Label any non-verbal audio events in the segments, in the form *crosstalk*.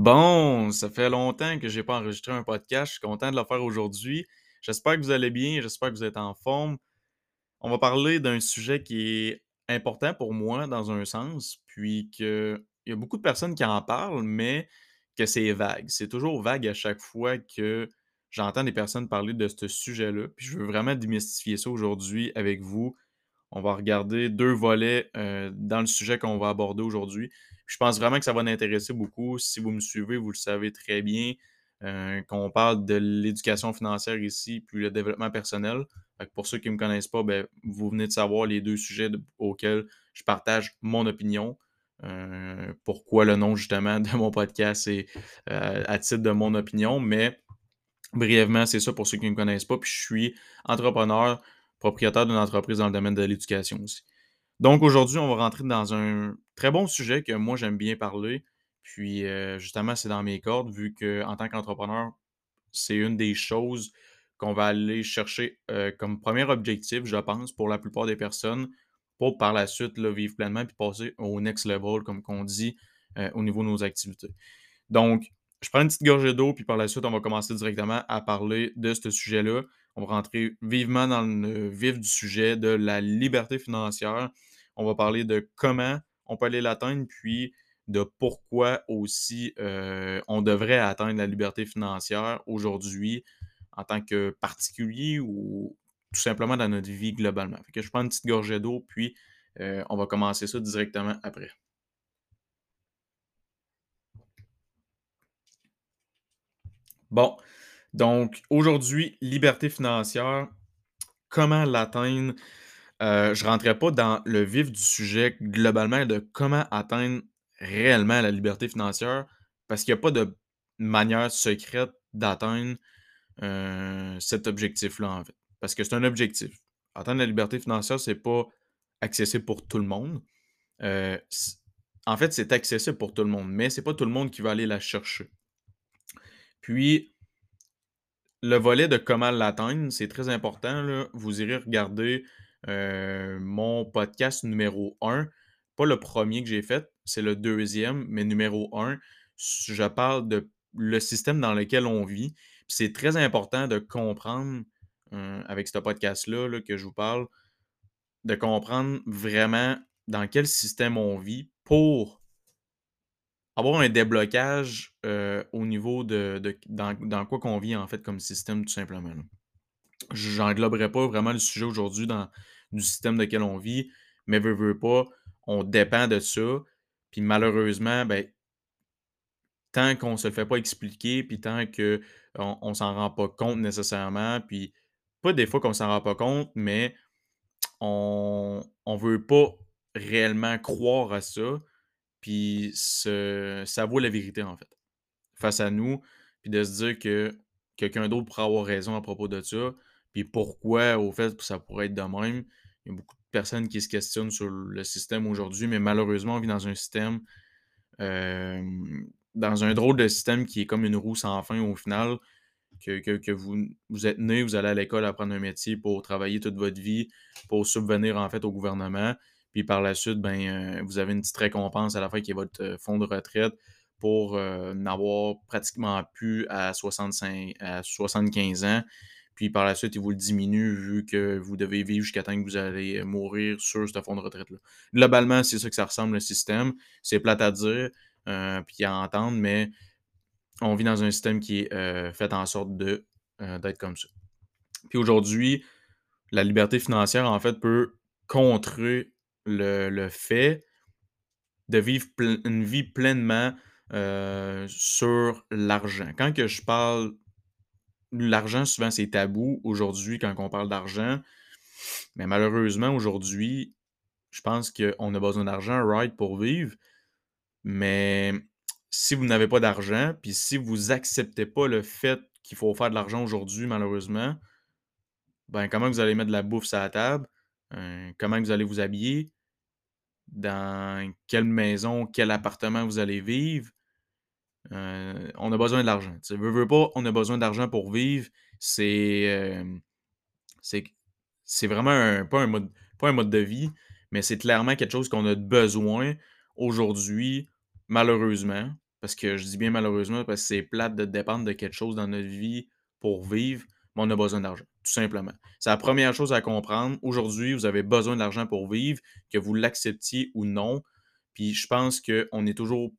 Bon, ça fait longtemps que j'ai pas enregistré un podcast. Je suis content de le faire aujourd'hui. J'espère que vous allez bien, j'espère que vous êtes en forme. On va parler d'un sujet qui est important pour moi dans un sens, puis qu'il y a beaucoup de personnes qui en parlent, mais que c'est vague. C'est toujours vague à chaque fois que j'entends des personnes parler de ce sujet-là. Puis je veux vraiment démystifier ça aujourd'hui avec vous. On va regarder deux volets euh, dans le sujet qu'on va aborder aujourd'hui. Je pense vraiment que ça va m'intéresser beaucoup. Si vous me suivez, vous le savez très bien euh, qu'on parle de l'éducation financière ici, puis le développement personnel. pour ceux qui ne me connaissent pas, ben, vous venez de savoir les deux sujets auxquels je partage mon opinion. Euh, pourquoi le nom justement de mon podcast c'est à titre de mon opinion, mais brièvement, c'est ça pour ceux qui ne me connaissent pas. Puis je suis entrepreneur, propriétaire d'une entreprise dans le domaine de l'éducation aussi. Donc aujourd'hui, on va rentrer dans un très bon sujet que moi j'aime bien parler. Puis euh, justement, c'est dans mes cordes, vu qu'en tant qu'entrepreneur, c'est une des choses qu'on va aller chercher euh, comme premier objectif, je pense, pour la plupart des personnes, pour par la suite le vivre pleinement puis passer au next level, comme qu'on dit, euh, au niveau de nos activités. Donc, je prends une petite gorgée d'eau, puis par la suite, on va commencer directement à parler de ce sujet-là. On va rentrer vivement dans le vif du sujet de la liberté financière. On va parler de comment on peut aller l'atteindre, puis de pourquoi aussi euh, on devrait atteindre la liberté financière aujourd'hui en tant que particulier ou tout simplement dans notre vie globalement. Fait que je prends une petite gorgée d'eau, puis euh, on va commencer ça directement après. Bon, donc aujourd'hui, liberté financière, comment l'atteindre? Euh, je ne rentrerai pas dans le vif du sujet globalement de comment atteindre réellement la liberté financière parce qu'il n'y a pas de manière secrète d'atteindre euh, cet objectif-là, en fait. Parce que c'est un objectif. Atteindre la liberté financière, c'est pas accessible pour tout le monde. Euh, en fait, c'est accessible pour tout le monde, mais c'est pas tout le monde qui va aller la chercher. Puis, le volet de comment l'atteindre, c'est très important. Vous irez regarder euh, mon podcast numéro 1. Pas le premier que j'ai fait, c'est le deuxième, mais numéro 1. Je parle de le système dans lequel on vit. C'est très important de comprendre, euh, avec ce podcast-là que je vous parle, de comprendre vraiment dans quel système on vit pour avoir un déblocage au niveau de, dans, quoi qu'on vit en fait comme système tout simplement. J'engloberai pas vraiment le sujet aujourd'hui dans du système de lequel on vit, mais veut, veut pas, on dépend de ça. Puis malheureusement, ben, tant qu'on se le fait pas expliquer, puis tant qu'on on, s'en rend pas compte nécessairement, puis pas des fois qu'on s'en rend pas compte, mais on ne veut pas réellement croire à ça, puis ça vaut la vérité, en fait, face à nous, puis de se dire que quelqu'un d'autre pourrait avoir raison à propos de ça, puis pourquoi, au fait, ça pourrait être de même. Il y a beaucoup de personnes qui se questionnent sur le système aujourd'hui, mais malheureusement, on vit dans un système, dans un drôle de système qui est comme une roue sans fin au final, que, vous, vous êtes né, vous allez à l'école apprendre un métier pour travailler toute votre vie, pour subvenir en fait au gouvernement. Puis par la suite, ben, euh, vous avez une petite récompense à la fin qui est votre euh, fonds de retraite pour euh, n'avoir pratiquement plus à, 65, à 75 ans. Puis par la suite, il vous le diminue vu que vous devez vivre jusqu'à temps que vous allez mourir sur ce fonds de retraite-là. Globalement, c'est ça que ça ressemble le système. C'est plate à dire, puis à entendre, mais on vit dans un système qui est fait en sorte d'être comme ça. Puis aujourd'hui, la liberté financière, en fait, peut contrer le, fait de vivre une vie pleinement euh, sur l'argent. Quand je parle l'argent, souvent c'est tabou aujourd'hui quand on parle d'argent. Mais malheureusement, aujourd'hui, je pense qu'on a besoin d'argent, right, pour vivre. Mais si vous n'avez pas d'argent, puis si vous acceptez pas le fait qu'il faut faire de l'argent aujourd'hui, malheureusement, ben comment vous allez mettre de la bouffe sur la table? Comment vous allez vous habiller, dans quelle maison, quel appartement vous allez vivre. Euh, on a besoin de l'argent. Tu veux, veux pas, on a besoin d'argent pour vivre. C'est euh, c'est vraiment un, pas, un mode, pas un mode de vie, mais c'est clairement quelque chose qu'on a besoin aujourd'hui, malheureusement. parce que je dis bien malheureusement, parce que c'est plate de dépendre de quelque chose dans notre vie pour vivre, mais on a besoin d'argent, tout simplement. C'est la première chose à comprendre. Aujourd'hui, vous avez besoin d'argent pour vivre, que vous l'acceptiez ou non. Puis je pense qu'on est toujours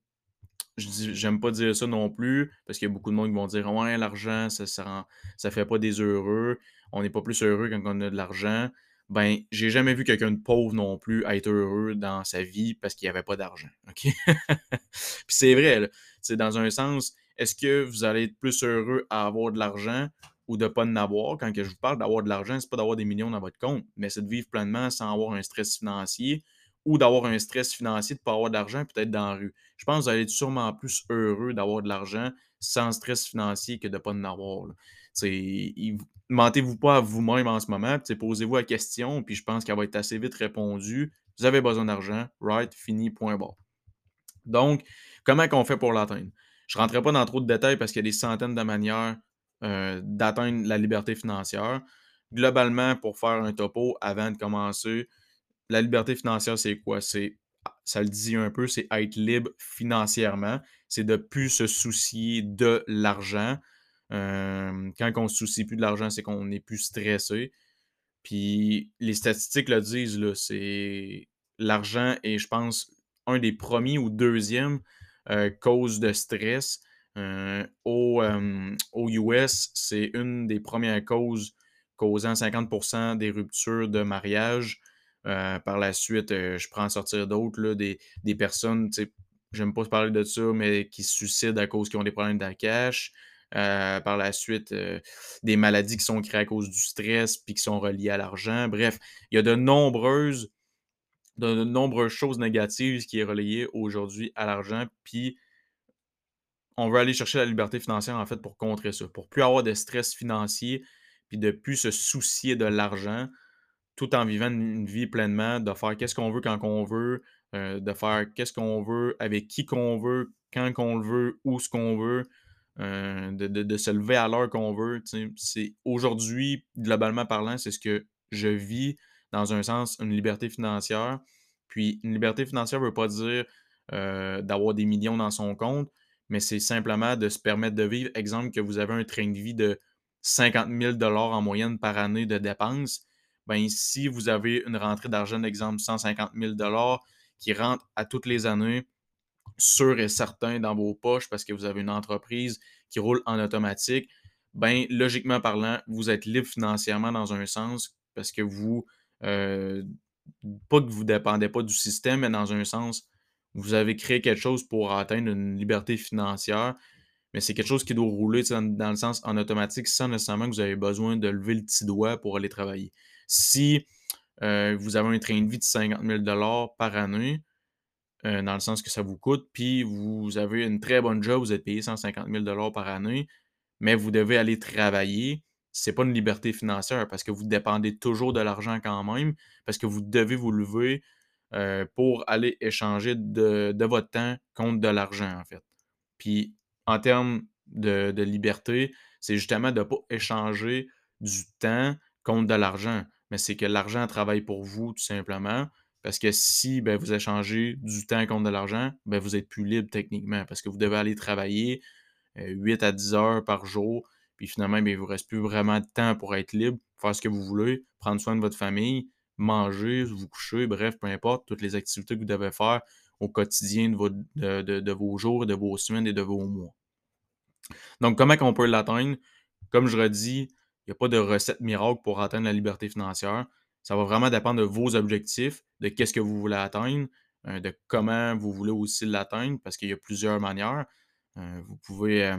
j'aime pas dire ça non plus, parce qu'il y a beaucoup de monde qui vont dire Ouais, l'argent, ça, ça, ça fait pas des heureux. On n'est pas plus heureux quand on a de l'argent. Ben, j'ai jamais vu quelqu'un de pauvre non plus être heureux dans sa vie parce qu'il n'y avait pas d'argent. *laughs* Puis c'est vrai, c'est dans un sens, est-ce que vous allez être plus heureux à avoir de l'argent? Ou de ne pas en avoir? Quand je vous parle d'avoir de l'argent, c'est pas d'avoir des millions dans votre compte, mais c'est de vivre pleinement sans avoir un stress financier ou d'avoir un stress financier de ne pas avoir d'argent peut-être dans la rue. Je pense que vous allez être sûrement plus heureux d'avoir de l'argent sans stress financier que de ne pas en avoir. Mentez-vous pas à vous-même en ce moment, posez-vous la question, puis je pense qu'elle va être assez vite répondue. Vous avez besoin d'argent, right, fini, point barre. Donc, comment qu'on fait pour l'atteindre? Je ne rentrerai pas dans trop de détails parce qu'il y a des centaines de manières euh, d'atteindre la liberté financière. Globalement, pour faire un topo avant de commencer, la liberté financière, c'est quoi? C'est, ça le dit un peu, c'est être libre financièrement. C'est de plus se soucier de l'argent. Euh, quand on ne se soucie plus de l'argent, c'est qu'on n'est plus stressé. Puis les statistiques le disent, c'est l'argent est, je pense, un des premiers ou deuxième euh, cause de stress. Euh, au, au, US, c'est une des premières causes causant 50% des ruptures de mariage. Euh, par la suite, euh, je prends en sortir d'autres, des, des personnes, j'aime pas parler de ça, mais qui se suicident à cause qu'ils ont des problèmes de cash. Euh, par la suite, des maladies qui sont créées à cause du stress puis qui sont reliées à l'argent. Bref, il y a de nombreuses, de, nombreuses choses négatives qui est relayées aujourd'hui à l'argent. Puis on veut aller chercher la liberté financière en fait pour contrer ça, pour plus avoir de stress financier puis de plus se soucier de l'argent tout en vivant une vie pleinement, de faire qu'est-ce qu'on veut quand on veut, euh, de faire qu'est-ce qu'on veut, avec qui qu'on veut, quand qu'on le veut, où ce qu'on veut, euh, de, se lever à l'heure qu'on veut. C'est aujourd'hui, globalement parlant, c'est ce que je vis dans un sens, une liberté financière. Puis une liberté financière ne veut pas dire euh, d'avoir des millions dans son compte, mais c'est simplement de se permettre de vivre. Exemple, que vous avez un train de vie de 50 000 en moyenne par année de dépenses ben, si vous avez une rentrée d'argent, d'exemple 150 000 qui rentre à toutes les années, sûr et certain dans vos poches parce que vous avez une entreprise qui roule en automatique, ben, logiquement parlant, vous êtes libre financièrement dans un sens parce que vous, euh, pas que vous ne dépendez pas du système, mais dans un sens, vous avez créé quelque chose pour atteindre une liberté financière, mais c'est quelque chose qui doit rouler dans, le sens en automatique sans nécessairement que vous avez besoin de lever le petit doigt pour aller travailler. Si euh, vous avez un train de vie de 50 000 par année, euh, dans le sens que ça vous coûte, puis vous avez une très bonne job, vous êtes payé 150 000 par année, mais vous devez aller travailler, c'est pas une liberté financière parce que vous dépendez toujours de l'argent quand même, parce que vous devez vous lever euh, pour aller échanger de, votre temps contre de l'argent, en fait. Puis, en termes de, liberté, c'est justement de ne pas échanger du temps contre de l'argent mais c'est que l'argent travaille pour vous, tout simplement. Parce que si ben, vous échangez du temps contre de l'argent, ben, vous êtes plus libre techniquement parce que vous devez aller travailler 8 euh, à 10 heures par jour. Puis finalement, ben, il ne vous reste plus vraiment de temps pour être libre, faire ce que vous voulez, prendre soin de votre famille, manger, vous coucher, bref, peu importe, toutes les activités que vous devez faire au quotidien de, vos jours, de vos semaines et de vos mois. Donc, comment on peut l'atteindre? Comme je redis, il n'y a pas de recette miracle pour atteindre la liberté financière. Ça va vraiment dépendre de vos objectifs, de qu'est-ce que vous voulez atteindre, euh, de comment vous voulez aussi l'atteindre, parce qu'il y a plusieurs manières. Euh, vous pouvez euh,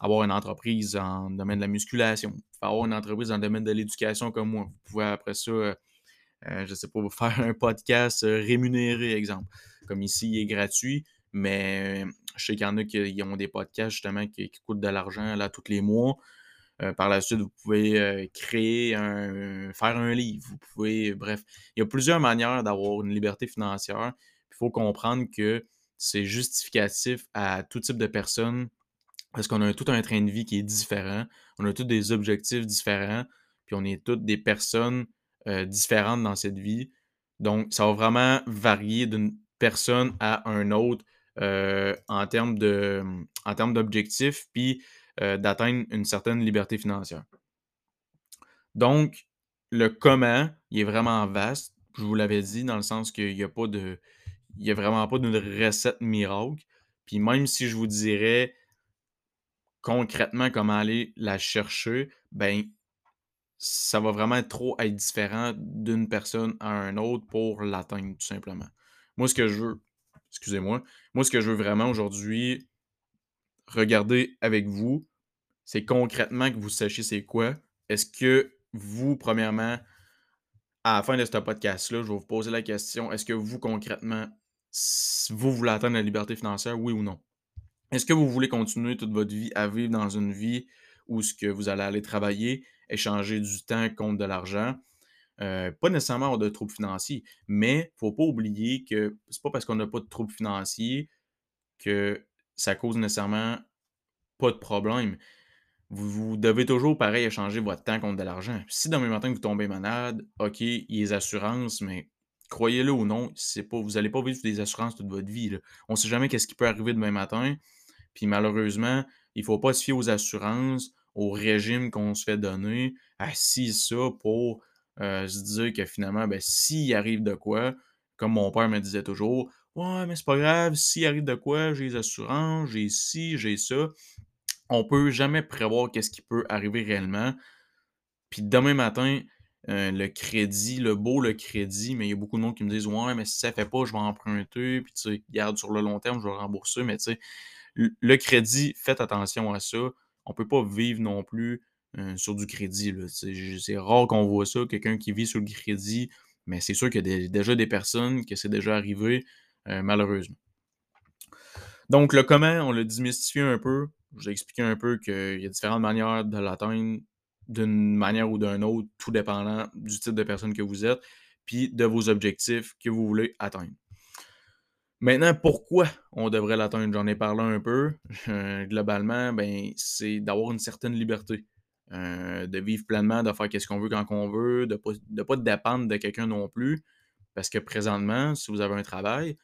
avoir une entreprise en domaine de la musculation, vous pouvez avoir une entreprise dans le domaine de l'éducation comme moi. Vous pouvez après ça, je ne sais pas, faire *laughs* un podcast rémunéré, exemple. Comme ici, il est gratuit, mais je sais qu'il y en a qui ont des podcasts justement qui, coûtent de l'argent là tous les mois. Euh, par la suite, vous pouvez euh, créer un, faire un livre. Vous pouvez, bref, il y a plusieurs manières d'avoir une liberté financière. Il faut comprendre que c'est justificatif à tout type de personnes parce qu'on a tout un train de vie qui est différent. On a tous des objectifs différents. Puis on est toutes des personnes euh, différentes dans cette vie. Donc, ça va vraiment varier d'une personne à un autre euh, en termes de, en termes d'objectifs, puis euh, d'atteindre une certaine liberté financière. Donc, le comment, il est vraiment vaste. Je vous l'avais dit, dans le sens qu'il n'y a pas de. Il n'y a vraiment pas d'une recette miracle. Puis même si je vous dirais concrètement comment aller la chercher, ben ça va vraiment trop être différent d'une personne à un autre pour l'atteindre, tout simplement. Moi, ce que je veux, excusez-moi, moi, ce que je veux vraiment aujourd'hui regarder avec vous, c'est concrètement que vous sachiez c'est quoi. Est-ce que vous, premièrement, à la fin de ce podcast-là, je vais vous poser la question, est-ce que vous, concrètement, vous voulez atteindre la liberté financière, oui ou non? Est-ce que vous voulez continuer toute votre vie à vivre dans une vie où ce que vous allez aller travailler, échanger du temps contre de l'argent? Euh, pas nécessairement avoir de troubles financiers, mais il ne faut pas oublier que c'est pas parce qu'on n'a pas de troubles financiers que ça cause nécessairement pas de problème. Vous, devez toujours, pareil, échanger votre temps contre de l'argent. Si demain matin vous tombez malade, OK, il y a des assurances, mais croyez-le ou non, vous n'allez pas vivre des assurances toute votre vie. On ne sait jamais qu'est-ce qui peut arriver demain matin. Puis malheureusement, il ne faut pas se fier aux assurances, au régime qu'on se fait donner, assis ça pour euh, se dire que finalement, ben, s'il arrive de quoi, comme mon père me disait toujours, ouais, mais c'est pas grave, s'il arrive de quoi, j'ai les assurances, j'ai ci, j'ai ça. On peut jamais prévoir qu'est-ce qui peut arriver réellement. Puis demain matin, euh, le crédit, le beau le crédit, mais il y a beaucoup de monde qui me disent Ouais, mais si ça fait pas, je vais emprunter, puis tu sais, garde sur le long terme, je vais rembourser. Mais tu sais, le crédit, faites attention à ça. On peut pas vivre non plus sur du crédit. C'est rare qu'on voit ça, quelqu'un qui vit sur le crédit, mais c'est sûr qu'il y a déjà des personnes que c'est déjà arrivé, malheureusement. Donc, le comment, on l'a démystifié un peu? Je ai expliqué un peu qu'il y a différentes manières de l'atteindre, d'une manière ou d'une autre, tout dépendant du type de personne que vous êtes, puis de vos objectifs que vous voulez atteindre. Maintenant, pourquoi on devrait l'atteindre? J'en ai parlé un peu. globalement, ben, c'est d'avoir une certaine liberté. Euh, de vivre pleinement, de faire ce qu'on veut quand on veut, de ne pas, dépendre de quelqu'un non plus. Parce que présentement, si vous avez un travail,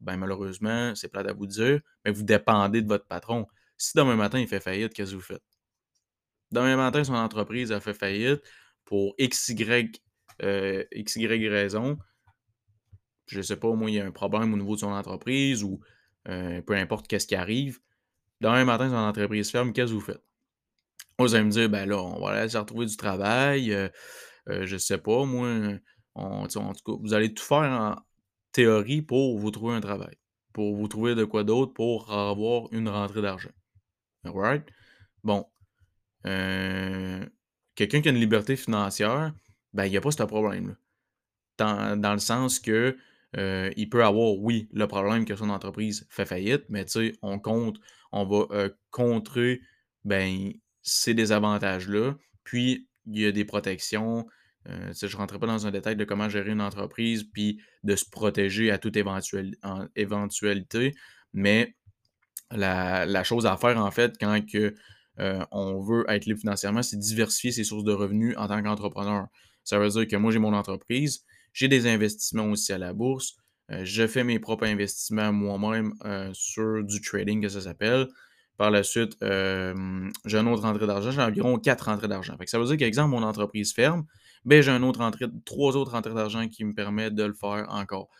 ben malheureusement, c'est plate à vous dire, mais vous dépendez de votre patron. Si demain matin, il fait faillite, qu'est-ce que vous faites? Demain matin, son entreprise a fait faillite pour XY, euh, XY raison. Je ne sais pas, moi, il y a un problème au niveau de son entreprise ou euh, peu importe qu'est-ce qui arrive. Demain matin, son entreprise ferme, qu'est-ce que vous faites? Vous allez me dire, ben là, on va aller se retrouver du travail, euh, euh, je sais pas, moi, en tout cas, vous allez tout faire en théorie pour vous trouver un travail, pour vous trouver de quoi d'autre, pour avoir une rentrée d'argent. Alright? Bon. Euh, quelqu'un qui a une liberté financière, ben, il n'y a pas ce problème-là. Dans, dans, le sens que il peut avoir, oui, le problème que son entreprise fait faillite, mais tu sais, on compte, on va contrer ben, ces désavantages-là. Puis, il y a des protections. Euh, je ne rentrerai pas dans un détail de comment gérer une entreprise, puis de se protéger à toute éventualité. Mais la, chose à faire, en fait, quand euh, on veut être libre financièrement, c'est diversifier ses sources de revenus en tant qu'entrepreneur. Ça veut dire que moi, j'ai mon entreprise, j'ai des investissements aussi à la bourse, euh, je fais mes propres investissements moi-même sur du trading, que ça s'appelle. Par la suite, j'ai une autre rentrée d'argent. J'ai environ quatre rentrées d'argent. Ça veut dire qu'exemple, mon entreprise ferme, ben, j'ai un autre entrée, trois autres rentrées d'argent qui me permettent de le faire encore.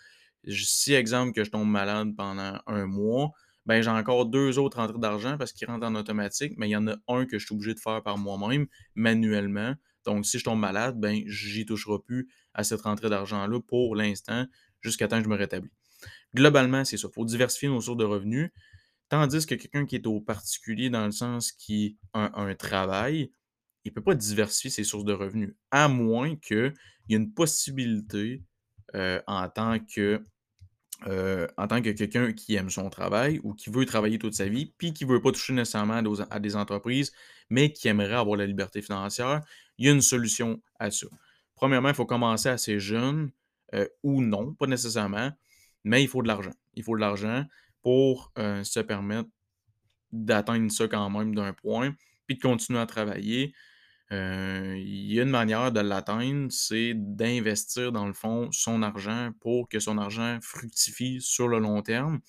Si, exemple, que je tombe malade pendant un mois, ben, j'ai encore deux autres rentrées d'argent parce qu'ils rentrent en automatique, mais il y en a un que je suis obligé de faire par moi-même, manuellement. Donc, si je tombe malade, ben, j'y toucherai plus à cette rentrée d'argent-là pour l'instant, jusqu'à temps que je me rétablis. Globalement, c'est ça. Il faut diversifier nos sources de revenus. Tandis que quelqu'un qui est au particulier dans le sens qui a un, travail, il ne peut pas diversifier ses sources de revenus, à moins qu'il y ait une possibilité euh, en tant que euh, en tant que quelqu'un qui aime son travail ou qui veut travailler toute sa vie, puis qui ne veut pas toucher nécessairement à des, entreprises, mais qui aimerait avoir la liberté financière, il y a une solution à ça. Premièrement, il faut commencer assez jeune, euh, ou non, pas nécessairement, mais il faut de l'argent. Il faut de l'argent pour euh, se permettre d'atteindre ça quand même d'un point, puis de continuer à travailler. Euh, il y a une manière de l'atteindre, c'est d'investir dans le fond son argent pour que son argent fructifie sur le long terme.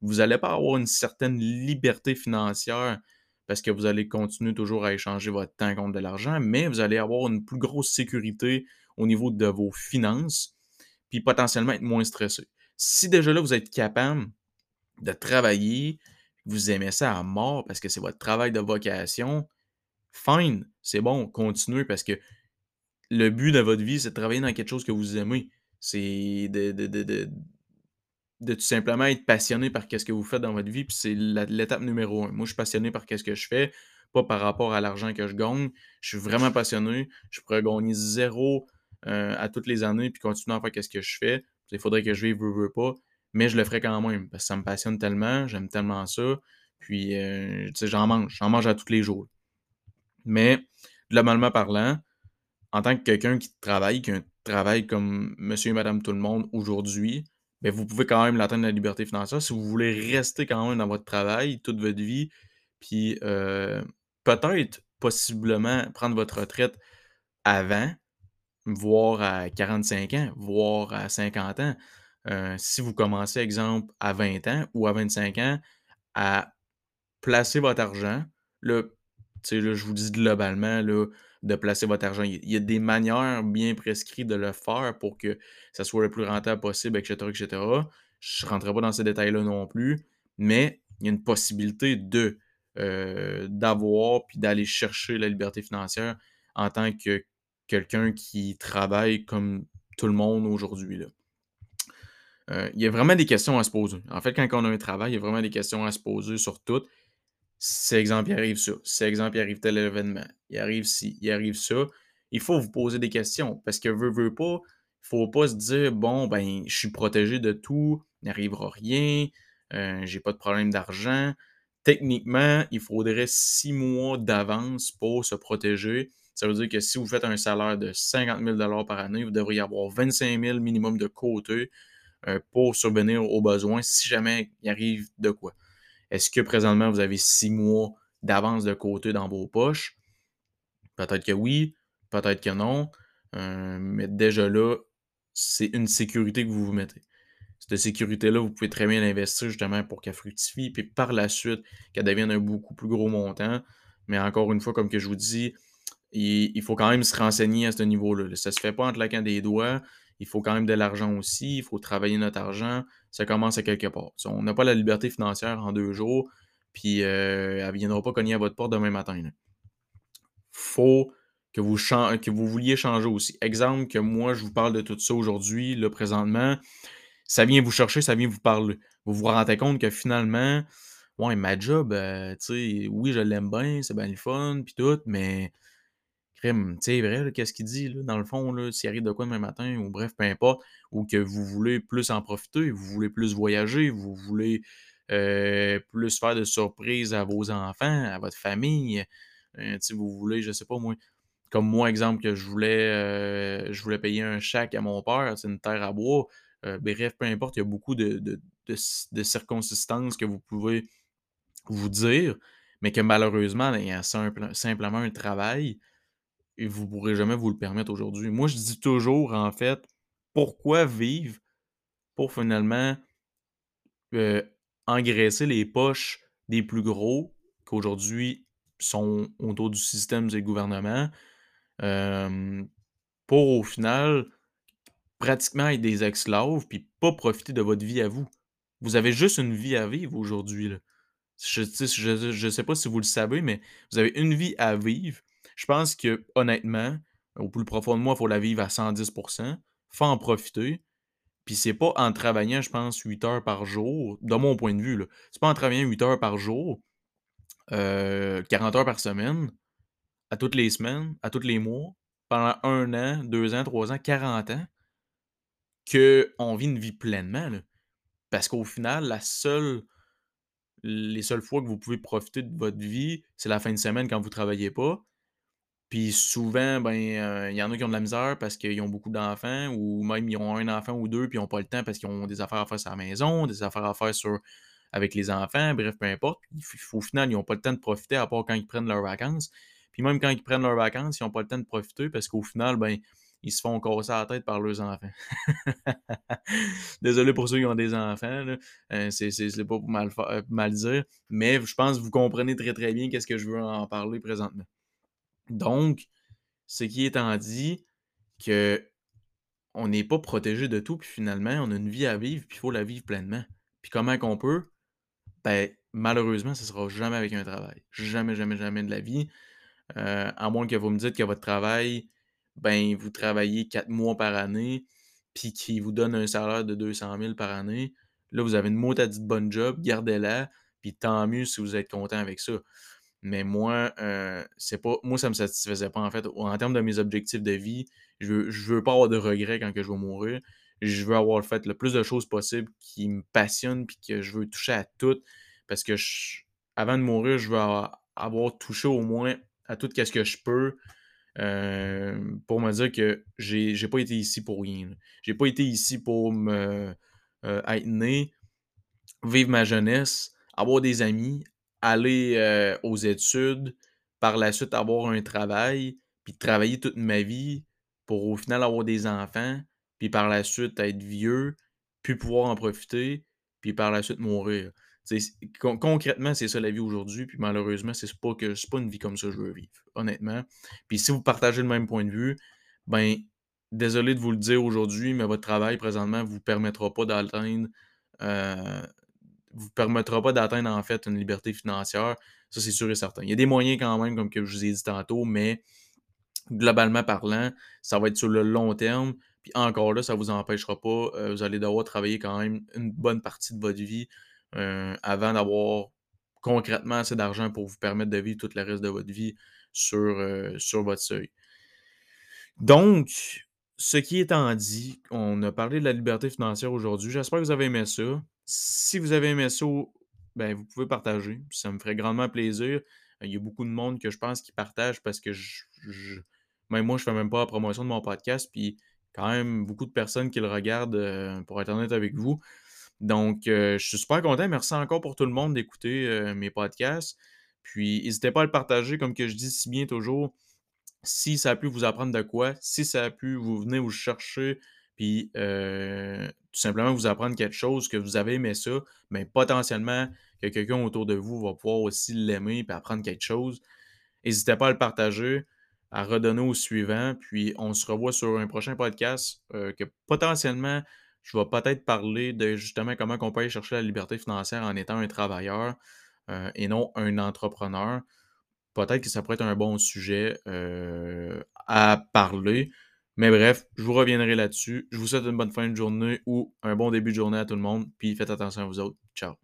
vous allez pas avoir une certaine liberté financière parce que vous allez continuer toujours à échanger votre temps contre de l'argent, mais vous allez avoir une plus grosse sécurité au niveau de vos finances, puis potentiellement être moins stressé. Si déjà là, vous êtes capable de travailler, vous aimez ça à mort parce que c'est votre travail de vocation, fine, c'est bon, continuez parce que le but de votre vie, c'est de travailler dans quelque chose que vous aimez. C'est de, tout simplement être passionné par ce que vous faites dans votre vie, puis c'est l'étape numéro un. Moi, je suis passionné par ce que je fais, pas par rapport à l'argent que je gagne. Je suis vraiment passionné. Je pourrais gagner zéro euh, à toutes les années, puis continuer à faire ce que je fais. Il faudrait que je vive, veux, veux pas mais je le ferai quand même parce que ça me passionne tellement, j'aime tellement ça. Puis, euh, tu sais, j'en mange, j'en mange à tous les jours. Mais, globalement parlant, en tant que quelqu'un qui travaille, qui a un travail comme monsieur et madame tout le monde aujourd'hui, bien, vous pouvez quand même l'atteindre la liberté financière si vous voulez rester quand même dans votre travail toute votre vie. Puis, euh, peut-être, possiblement, prendre votre retraite avant, voire à 45 ans, voire à 50 ans. Euh, si vous commencez, exemple, à 20 ans ou à 25 ans, à placer votre argent, là, là je vous dis globalement là, de placer votre argent. Il y a des manières bien prescrites de le faire pour que ça soit le plus rentable possible, etc. etc. Je ne rentrerai pas dans ces détails-là non plus, mais il y a une possibilité de euh, d'avoir puis d'aller chercher la liberté financière en tant que quelqu'un qui travaille comme tout le monde aujourd'hui. Euh, il y a vraiment des questions à se poser. En fait, quand on a un travail, il y a vraiment des questions à se poser sur tout. C'est exemple, il arrive ça. C'est exemple, il arrive tel événement. Il arrive ci, il arrive ça. Il faut vous poser des questions parce que veut, veut pas, il faut pas se dire bon, ben, je suis protégé de tout, il n'arrivera rien, euh, j'ai pas de problème d'argent. Techniquement, il faudrait six mois d'avance pour se protéger. Ça veut dire que si vous faites un salaire de 50 000 par année, vous devriez avoir 25 000 minimum de côté euh, pour survenir aux besoins si jamais il arrive de quoi. Est-ce que présentement vous avez six mois d'avance de côté dans vos poches? Peut-être que oui, peut-être que non. Euh, mais déjà là, c'est une sécurité que vous vous mettez. Cette sécurité-là, vous pouvez très bien l'investir justement pour qu'elle fructifie, puis par la suite, qu'elle devienne un beaucoup plus gros montant. Mais encore une fois, comme je vous dis, il, faut quand même se renseigner à ce niveau-là. Ça ne se fait pas en claquant des doigts il faut quand même de l'argent aussi, il faut travailler notre argent, ça commence à quelque part. On n'a pas la liberté financière en deux jours, puis euh, elle ne viendra pas cogner à votre porte demain matin. Il faut que vous, que vous vouliez changer aussi. Exemple, que moi, je vous parle de tout ça aujourd'hui, là, présentement, ça vient vous chercher, ça vient vous parler. Vous vous rendez compte que finalement, ouais, ma job, euh, tu sais, oui, je l'aime bien, c'est bien le fun, puis tout, mais sais, vrai, qu'est-ce qu'il dit, dans le fond, s'il arrive de quoi demain matin, ou bref, peu importe, ou que vous voulez plus en profiter, vous voulez plus voyager, vous voulez euh, plus faire de surprises à vos enfants, à votre famille, euh, si vous voulez, je sais pas moi, comme moi, exemple, que je voulais, euh, je voulais payer un chèque à mon père, c'est une terre à bois, bref, peu importe, il y a beaucoup de, circonstances que vous pouvez vous dire, mais que malheureusement, il y a simplement un travail et vous ne pourrez jamais vous le permettre aujourd'hui. Moi, je dis toujours, en fait, pourquoi vivre pour finalement engraisser les poches des plus gros qu'aujourd'hui sont autour du système du gouvernement pour au final pratiquement être des esclaves puis pas profiter de votre vie à vous? Vous avez juste une vie à vivre aujourd'hui. Je ne sais pas si vous le savez, mais vous avez une vie à vivre je pense que, honnêtement, au plus profond de moi, il faut la vivre à 110% faut en profiter. Puis c'est pas en travaillant, je pense, 8 heures par jour, de mon point de vue. C'est pas en travaillant 8 heures par jour, 40 euh, heures par semaine, à toutes les semaines, à tous les mois, pendant un an, deux ans, trois ans, 40 ans, qu'on vit une vie pleinement. Parce qu'au final, la seule, les seules fois que vous pouvez profiter de votre vie, c'est la fin de semaine quand vous ne travaillez pas. Puis souvent, ben, euh, il y en a qui ont de la misère parce qu'ils ont beaucoup d'enfants ou même ils ont un enfant ou deux puis ils n'ont pas le temps parce qu'ils ont des affaires à faire sur la maison, des affaires à faire sur, avec les enfants, bref, peu importe. au final, ils n'ont pas le temps de profiter à part quand ils prennent leurs vacances. Puis même quand ils prennent leurs vacances, ils n'ont pas le temps de profiter parce qu'au final, ben, ils se font casser la tête par leurs enfants. *laughs* Désolé pour ceux qui ont des enfants, euh, c'est pas pour mal, euh, mal dire, mais je pense que vous comprenez très très bien qu'est-ce que je veux en parler présentement. Donc, ce qui étant dit que on n'est pas protégé de tout, puis finalement, on a une vie à vivre, puis il faut la vivre pleinement. Puis comment qu'on peut? Ben, malheureusement, ce ne sera jamais avec un travail. Jamais, jamais, jamais de la vie. Euh, à moins que vous me dites que votre travail, ben, vous travaillez quatre mois par année, puis qu'il vous donne un salaire de 200 000 par année. Là, vous avez une de bonne job, gardez-la, puis tant mieux si vous êtes content avec ça. Mais moi, euh, c'est pas. Moi, ça me satisfaisait pas, en fait. En termes de mes objectifs de vie, je veux, je veux pas avoir de regrets quand que je vais mourir. Je veux avoir fait le plus de choses possibles qui me passionnent puis que je veux toucher à toutes. Parce que avant de mourir, je veux avoir, touché au moins à tout ce que je peux. Euh, pour me dire que j'ai, j'ai pas été ici pour rien. J'ai pas été ici pour me euh, être né, vivre ma jeunesse, avoir des amis, aller aux études, par la suite avoir un travail, puis travailler toute ma vie, pour au final avoir des enfants, puis par la suite être vieux, puis pouvoir en profiter, puis par la suite mourir. concrètement, c'est ça la vie aujourd'hui, puis malheureusement, c'est pas que pas une vie comme ça que je veux vivre, honnêtement. Puis si vous partagez le même point de vue, ben désolé de vous le dire aujourd'hui, mais votre travail présentement ne vous permettra pas d'atteindre vous permettra pas d'atteindre en fait une liberté financière. Ça, c'est sûr et certain. Il y a des moyens quand même, comme que je vous ai dit tantôt, mais globalement parlant, ça va être sur le long terme. Puis encore là, ça ne vous empêchera pas. Euh, vous allez devoir travailler quand même une bonne partie de votre vie euh, avant d'avoir concrètement assez d'argent pour vous permettre de vivre tout le reste de votre vie sur, euh, sur votre seuil. Donc, ce qui étant dit, on a parlé de la liberté financière aujourd'hui. J'espère que vous avez aimé ça. Si vous avez aimé ça, ben, vous pouvez partager. Ça me ferait grandement plaisir. Il y a beaucoup de monde que je pense qui partage parce que je, même moi, je fais même pas la promotion de mon podcast, puis quand même beaucoup de personnes qui le regardent, euh, pour être honnête avec vous. Donc, euh, je suis super content. Merci encore pour tout le monde d'écouter euh, mes podcasts. Puis, n'hésitez pas à le partager, comme que je dis si bien toujours. Si ça a pu vous apprendre de quoi, si ça a pu vous venir vous chercher, puis tout simplement vous apprendre quelque chose, que vous avez aimé ça, mais potentiellement que quelqu'un autour de vous va pouvoir aussi l'aimer et apprendre quelque chose. N'hésitez pas à le partager à redonner au suivant. Puis on se revoit sur un prochain podcast que potentiellement, je vais peut-être parler de justement comment on peut aller chercher la liberté financière en étant un travailleur et non un entrepreneur. Peut-être que ça pourrait être un bon sujet à parler. Mais bref, je vous reviendrai là-dessus. Je vous souhaite une bonne fin de journée ou un bon début de journée à tout le monde. Puis faites attention à vous autres. Ciao.